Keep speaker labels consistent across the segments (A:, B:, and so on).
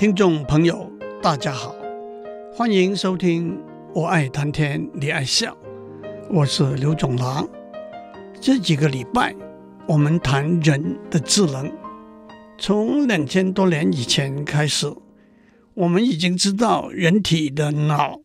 A: 听众朋友，大家好，欢迎收听《我爱谈天你爱笑》，我是刘总郎。这几个礼拜，我们谈人的智能。从两千多年以前开始，我们已经知道人体的脑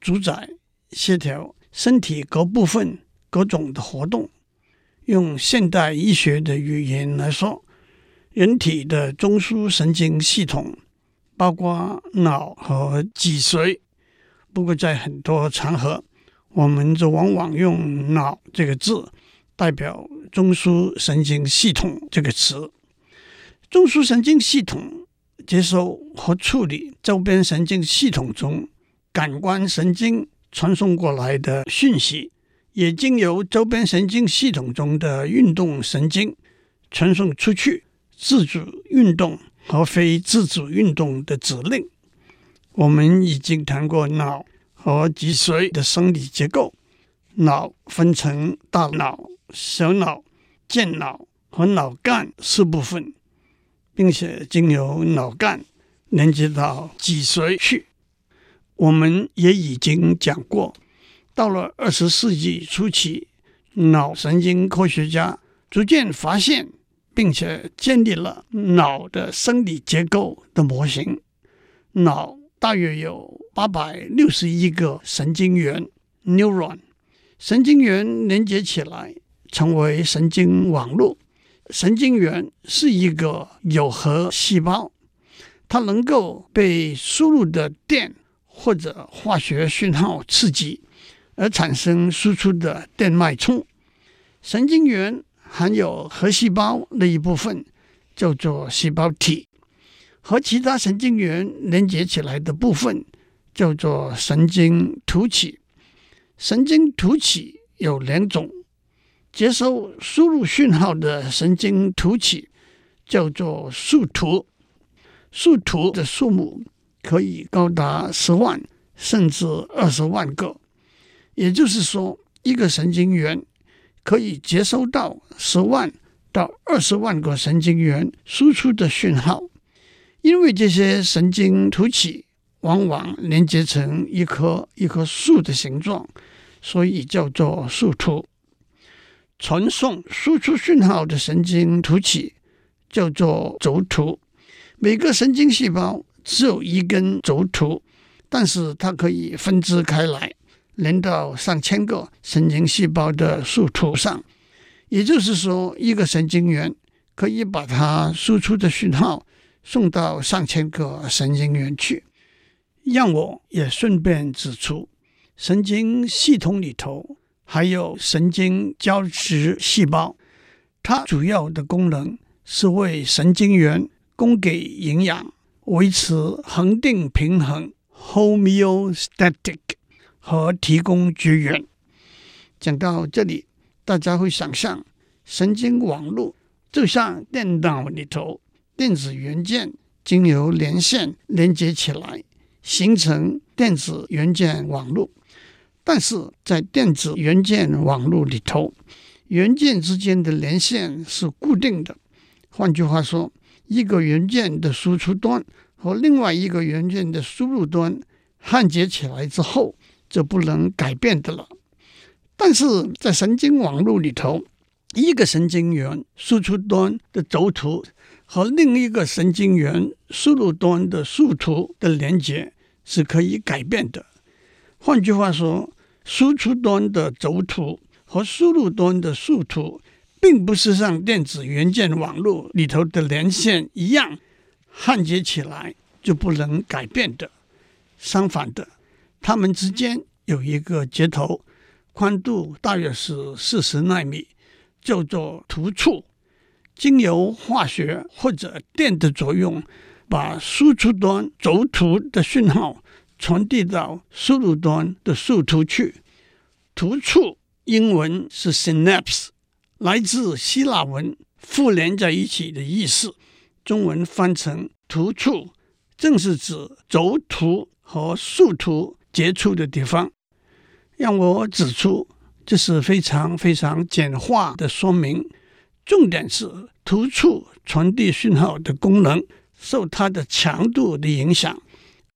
A: 主宰协调身体各部分各种的活动。用现代医学的语言来说，人体的中枢神经系统。包括脑和脊髓，不过在很多场合，我们就往往用“脑”这个字代表中枢神经系统这个词。中枢神经系统接收和处理周边神经系统中感官神经传送过来的讯息，也经由周边神经系统中的运动神经传送出去，自主运动。和非自主运动的指令，我们已经谈过脑和脊髓的生理结构。脑分成大脑、小脑、健脑和脑干四部分，并且经由脑干连接到脊髓去。我们也已经讲过，到了二十世纪初期，脑神经科学家逐渐发现。并且建立了脑的生理结构的模型。脑大约有八百六十亿个神经元 （neuron），神经元连接起来成为神经网络。神经元是一个有核细胞，它能够被输入的电或者化学讯号刺激而产生输出的电脉冲。神经元。含有核细胞那一部分，叫做细胞体，和其他神经元连接起来的部分叫做神经突起。神经突起有两种，接收输入讯号的神经突起叫做树突，树突的数目可以高达十万甚至二十万个，也就是说，一个神经元。可以接收到十万到二十万个神经元输出的讯号，因为这些神经突起往往连接成一棵一棵树的形状，所以叫做树突。传送输出讯号的神经突起叫做轴突。每个神经细胞只有一根轴突，但是它可以分支开来。连到上千个神经细胞的树突上，也就是说，一个神经元可以把它输出的讯号送到上千个神经元去。让我也顺便指出，神经系统里头还有神经胶质细胞，它主要的功能是为神经元供给营养，维持恒定平衡 （homeostatic）。和提供绝缘。讲到这里，大家会想象神经网络就像电脑里头电子元件，经由连线连接起来，形成电子元件网络。但是在电子元件网络里头，元件之间的连线是固定的。换句话说，一个元件的输出端和另外一个元件的输入端焊接起来之后。就不能改变的了。但是在神经网络里头，一个神经元输出端的轴突和另一个神经元输入端的树突的连接是可以改变的。换句话说，输出端的轴突和输入端的树突，并不是像电子元件网络里头的连线一样焊接起来就不能改变的。相反的。它们之间有一个接头，宽度大约是四十纳米，叫做突触。经由化学或者电的作用，把输出端轴突的讯号传递到输入端的树突去。突触英文是 synapse，来自希腊文“附连在一起”的意思，中文翻成突触，正是指轴突和树突。接触的地方，让我指出，这是非常非常简化的说明。重点是突触传递讯号的功能受它的强度的影响，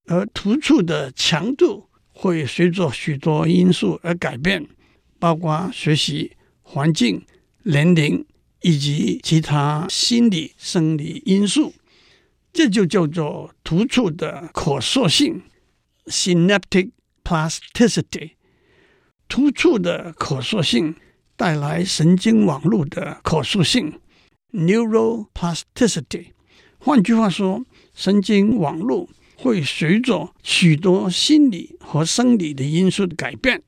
A: 而突触的强度会随着许多因素而改变，包括学习、环境、年龄以及其他心理、生理因素。这就叫做突触的可塑性 （synaptic plasticity）。突触的可塑性带来神经网络的可塑性 （neural plasticity）。换句话说，神经网络会随着许多心理和生理的因素的改变，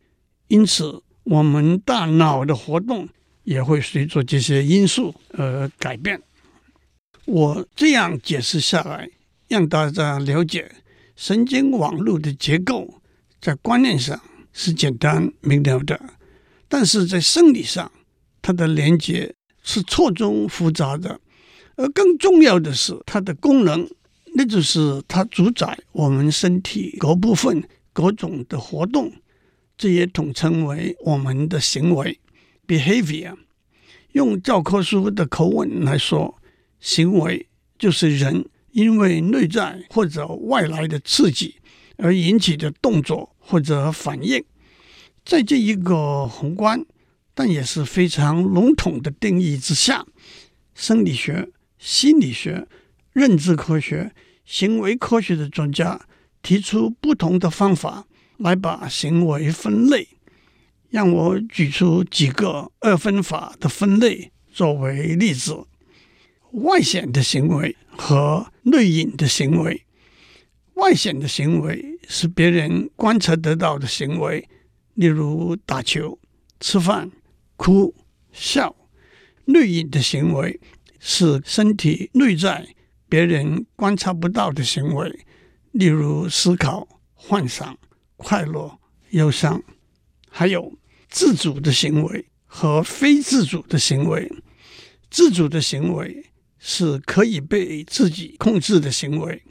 A: 因此我们大脑的活动也会随着这些因素而改变。我这样解释下来，让大家了解神经网络的结构，在观念上是简单明了的，但是在生理上，它的连接是错综复杂的。而更重要的是，它的功能，那就是它主宰我们身体各部分各种的活动，这也统称为我们的行为 （behavior）。用教科书的口吻来说，行为就是人因为内在或者外来的刺激而引起的动作或者反应。在这一个宏观但也是非常笼统的定义之下，生理学。心理学、认知科学、行为科学的专家提出不同的方法来把行为分类。让我举出几个二分法的分类作为例子：外显的行为和内隐的行为。外显的行为是别人观察得到的行为，例如打球、吃饭、哭、笑。内隐的行为。是身体内在别人观察不到的行为，例如思考、幻想、快乐、忧伤，还有自主的行为和非自主的行为。自主的行为是可以被自己控制的行为，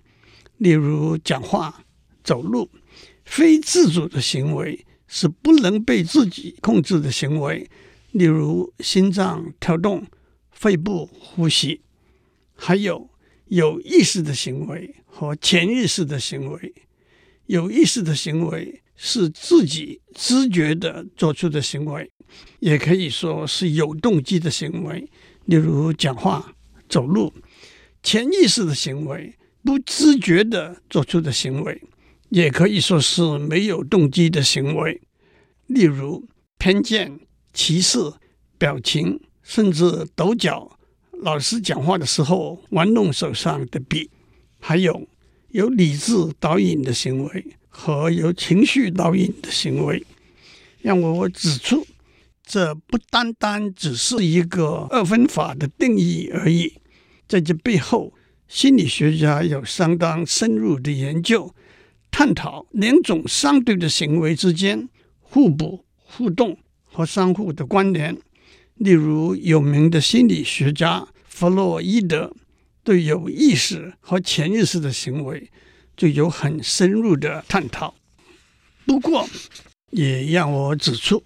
A: 例如讲话、走路；非自主的行为是不能被自己控制的行为，例如心脏跳动。肺部呼吸，还有有意识的行为和潜意识的行为。有意识的行为是自己知觉的做出的行为，也可以说是有动机的行为，例如讲话、走路。潜意识的行为，不自觉地做出的行为，也可以说是没有动机的行为，例如偏见、歧视、表情。甚至抖脚，老师讲话的时候玩弄手上的笔，还有有理智导引的行为和有情绪导引的行为。让我指出，这不单单只是一个二分法的定义而已，在这背后，心理学家有相当深入的研究，探讨两种相对的行为之间互补、互动和相互的关联。例如，有名的心理学家弗洛伊德对有意识和潜意识的行为就有很深入的探讨。不过，也让我指出，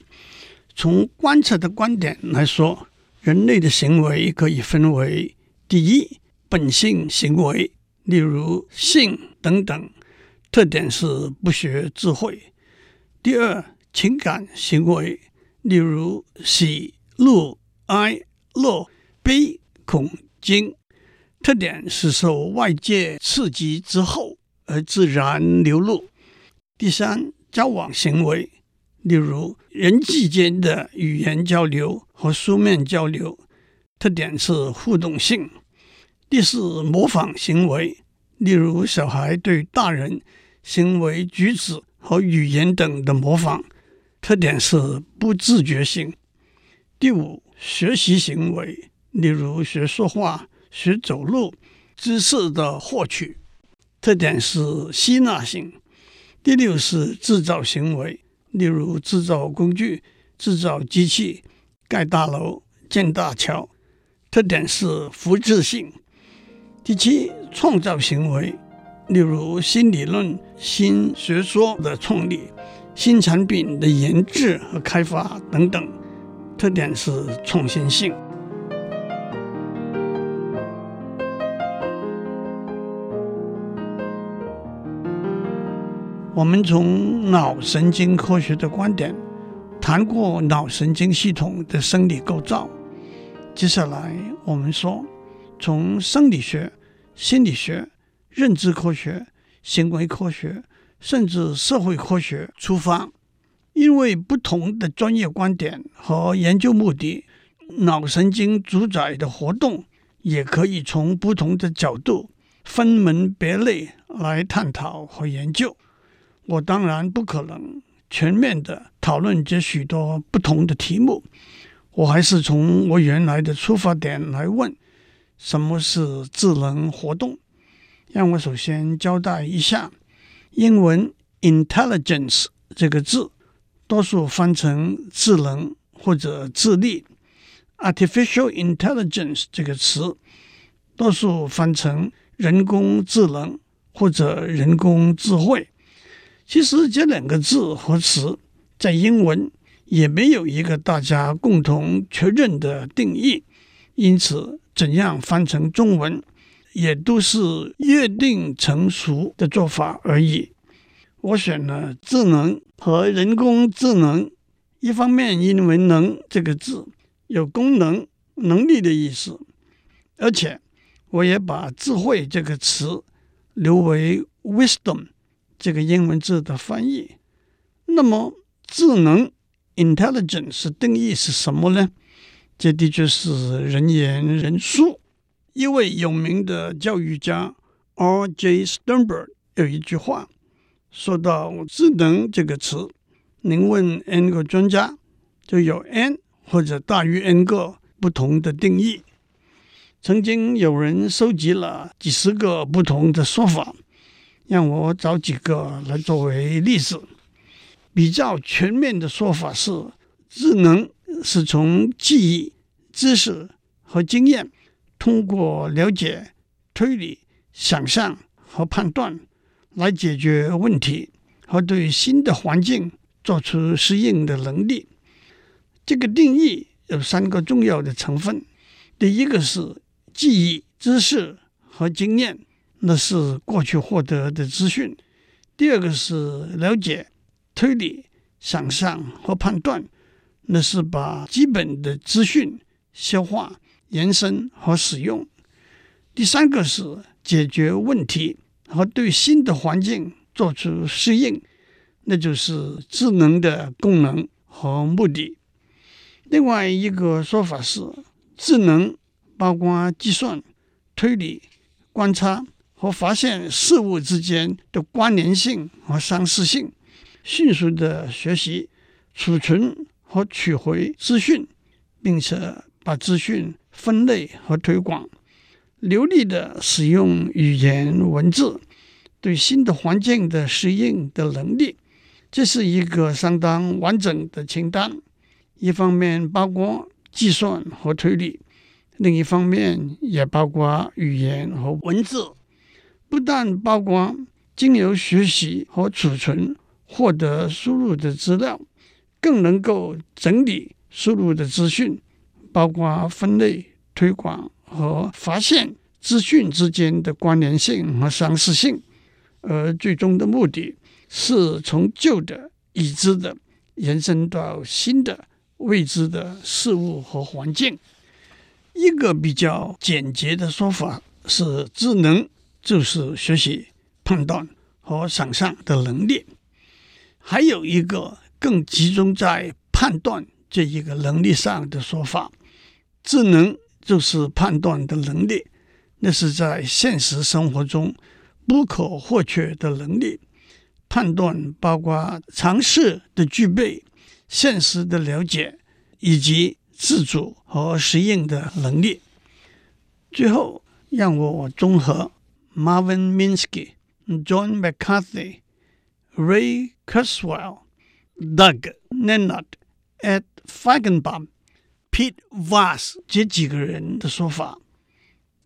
A: 从观察的观点来说，人类的行为可以分为：第一，本性行为，例如性等等，特点是不学智慧；第二，情感行为，例如喜。怒、哀、乐、悲、恐、惊，特点是受外界刺激之后而自然流露。第三，交往行为，例如人际间的语言交流和书面交流，特点是互动性。第四，模仿行为，例如小孩对大人行为举止和语言等的模仿，特点是不自觉性。第五，学习行为，例如学说话、学走路，知识的获取，特点是吸纳性。第六是制造行为，例如制造工具、制造机器、盖大楼、建大桥，特点是复制性。第七创造行为例如新理论新学说的创立新产品的研制和开发等等特点是创新性。我们从脑神经科学的观点谈过脑神经系统的生理构造接下来我们说从生理学、心理学、认知科学、行为科学，甚至社会科学出发，因为不同的专业观点和研究目的，脑神经主宰的活动也可以从不同的角度分门别类来探讨和研究。我当然不可能全面的讨论这许多不同的题目，我还是从我原来的出发点来问：什么是智能活动？让我首先交代一下，英文 intelligence 这个字，多数翻成智能或者智力；artificial intelligence 这个词，多数翻成人工智能或者人工智慧。其实这两个字和词在英文也没有一个大家共同确认的定义，因此怎样翻成中文也都是约定成熟的做法而已。我选了智能和人工智能，一方面因为“能”这个字有功能、能力的意思，而且我也把“智慧”这个词留为 “wisdom”。这个英文字的翻译，那么智能 （intelligence） 定义是什么呢？这的确是人言人殊。一位有名的教育家 R.J. Sternberg 有一句话说到“智能”这个词，您问 n 个专家，就有 n 或者大于 n 个不同的定义。曾经有人收集了几十个不同的说法。让我找几个来作为例子。比较全面的说法是，智能是从记忆、知识和经验，通过了解、推理、想象和判断来解决问题和对新的环境做出适应的能力。这个定义有三个重要的成分：第一个是记忆、知识和经验。那是过去获得的资讯。第二个是了解、推理、想象和判断，那是把基本的资讯消化、延伸和使用。第三个是解决问题和对新的环境做出适应，那就是智能的功能和目的。另外一个说法是，智能包括计算、推理、观察。和发现事物之间的关联性和相似性，迅速的学习、储存和取回资讯，并且把资讯分类和推广，流利的使用语言文字，对新的环境的适应的能力，这是一个相当完整的清单。一方面包括计算和推理，另一方面也包括语言和文字。不但包括经由学习和储存获得输入的资料，更能够整理输入的资讯，包括分类、推广和发现资讯之间的关联性和相似性。而最终的目的是从旧的已知的延伸到新的未知的事物和环境。一个比较简洁的说法是智能。就是学习、判断和想象的能力，还有一个更集中在判断这一个能力上的说法。智能就是判断的能力，那是在现实生活中不可或缺的能力。判断包括常识的具备、现实的了解以及自主和适应的能力。最后，让我综合。Marvin Minsky、John McCarthy、Ray Kurzweil、Doug Lenard、Ed Feigenbaum、Pete Voss 这几个人的说法，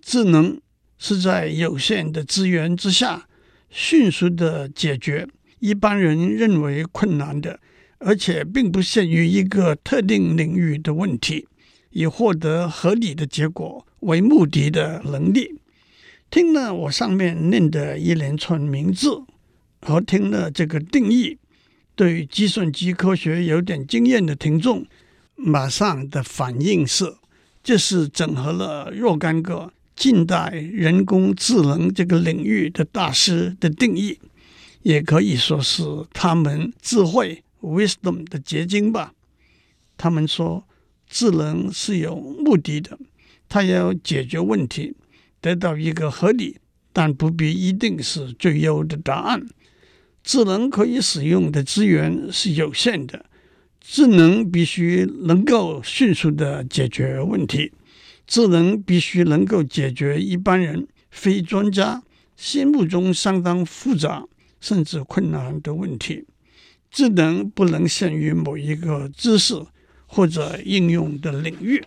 A: 智能是在有限的资源之下，迅速的解决一般人认为困难的，而且并不限于一个特定领域的问题，以获得合理的结果为目的的能力。听了我上面念的一连串名字，和听了这个定义，对计算机科学有点经验的听众，马上的反应是，这是整合了若干个近代人工智能这个领域的大师的定义，也可以说是他们智慧 wisdom 的结晶吧。他们说，智能是有目的的，它要解决问题，得到一个合理但不必一定是最优的答案。智能可以使用的资源是有限的，智能必须能够迅速的解决问题，智能必须能够解决一般人非专家心目中相当复杂甚至困难的问题。智能不能限于某一个知识。或者应用的领域。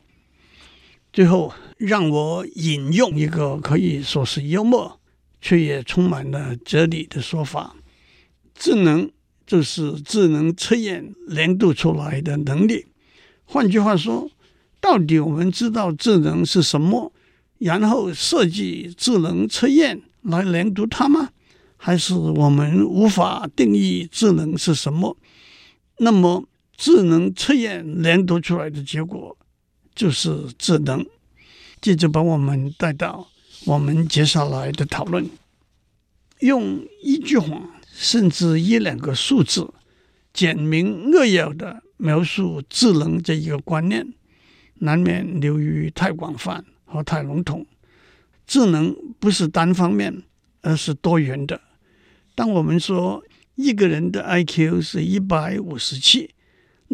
A: 最后，让我引用一个可以说是幽默，却也充满了哲理的说法：智能就是智能测验量度出来的能力。换句话说，到底我们知道智能是什么，然后设计智能测验来量度它吗？还是我们无法定义智能是什么？那么？智能测验量度出来的结果就是智能，这就把我们带到我们接下来的讨论。用一句话甚至一两个数字简明扼要的描述智能这一个观念，难免流于太广泛和太笼统。智能不是单方面，而是多元的。当我们说一个人的 IQ 是一百五十七。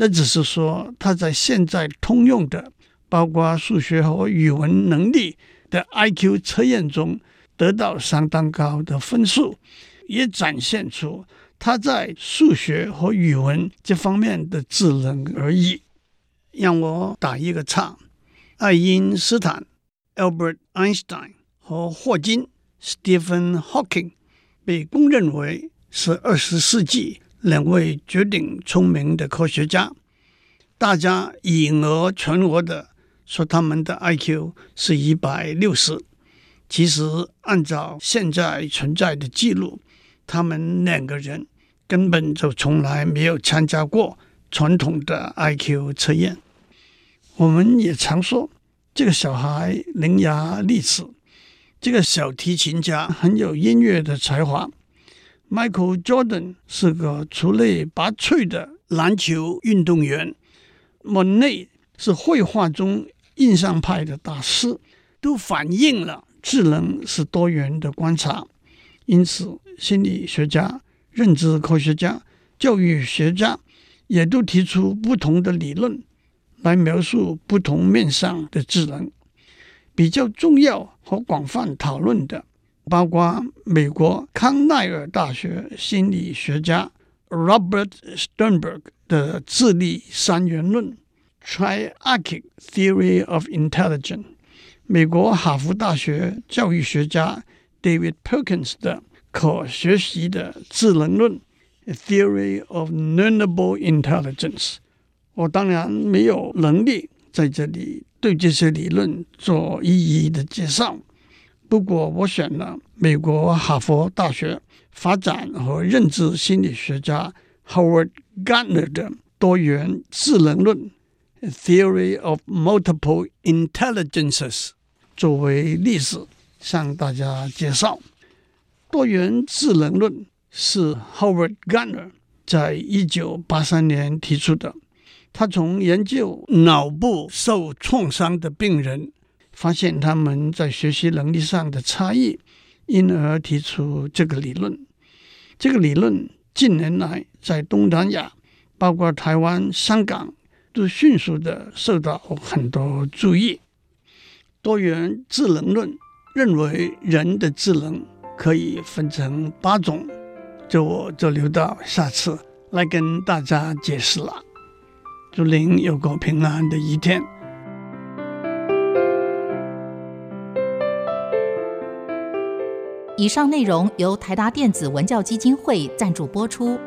A: 那只是说，他在现在通用的，包括数学和语文能力的 IQ 测验中得到相当高的分数，也展现出他在数学和语文这方面的智能而已。让我打一个岔，爱因斯坦 （Albert Einstein） 和霍金 （Stephen Hawking） 被公认为是二十世纪。两位绝顶聪明的科学家，大家以讹传讹的说他们的 IQ 是一百六十，其实按照现在存在的记录，他们两个人根本就从来没有参加过传统的 IQ 测验。我们也常说这个小孩伶牙俐齿，这个小提琴家很有音乐的才华。Michael Jordan 是个出类拔萃的篮球运动员，Monet 是绘画中印象派的大师，都反映了智能是多元的观察。因此，心理学家、认知科学家、教育学家也都提出不同的理论来描述不同面向的智能。比较重要和广泛讨论的。包括美国康奈尔大学心理学家 Robert Sternberg 的智力三元论 （Triarchic Theory of Intelligence），美国哈佛大学教育学家 David Perkins 的可学习的智能论 （Theory of Learnable Intelligence）。我当然没有能力在这里对这些理论做一一的介绍。不过，我选了美国哈佛大学发展和认知心理学家 Howard Gardner 的多元智能论 （Theory of Multiple Intelligences） 作为例子，向大家介绍。多元智能论是 Howard Gardner 在一九八三年提出的。他从研究脑部受创伤的病人。发现他们在学习能力上的差异，因而提出这个理论。这个理论近年来在东南亚，包括台湾、香港，都迅速的受到很多注意。多元智能论认为人的智能可以分成八种，就我就留到下次来跟大家解释了。祝您有个平安的一天。
B: 以上内容由台达电子文教基金会赞助播出。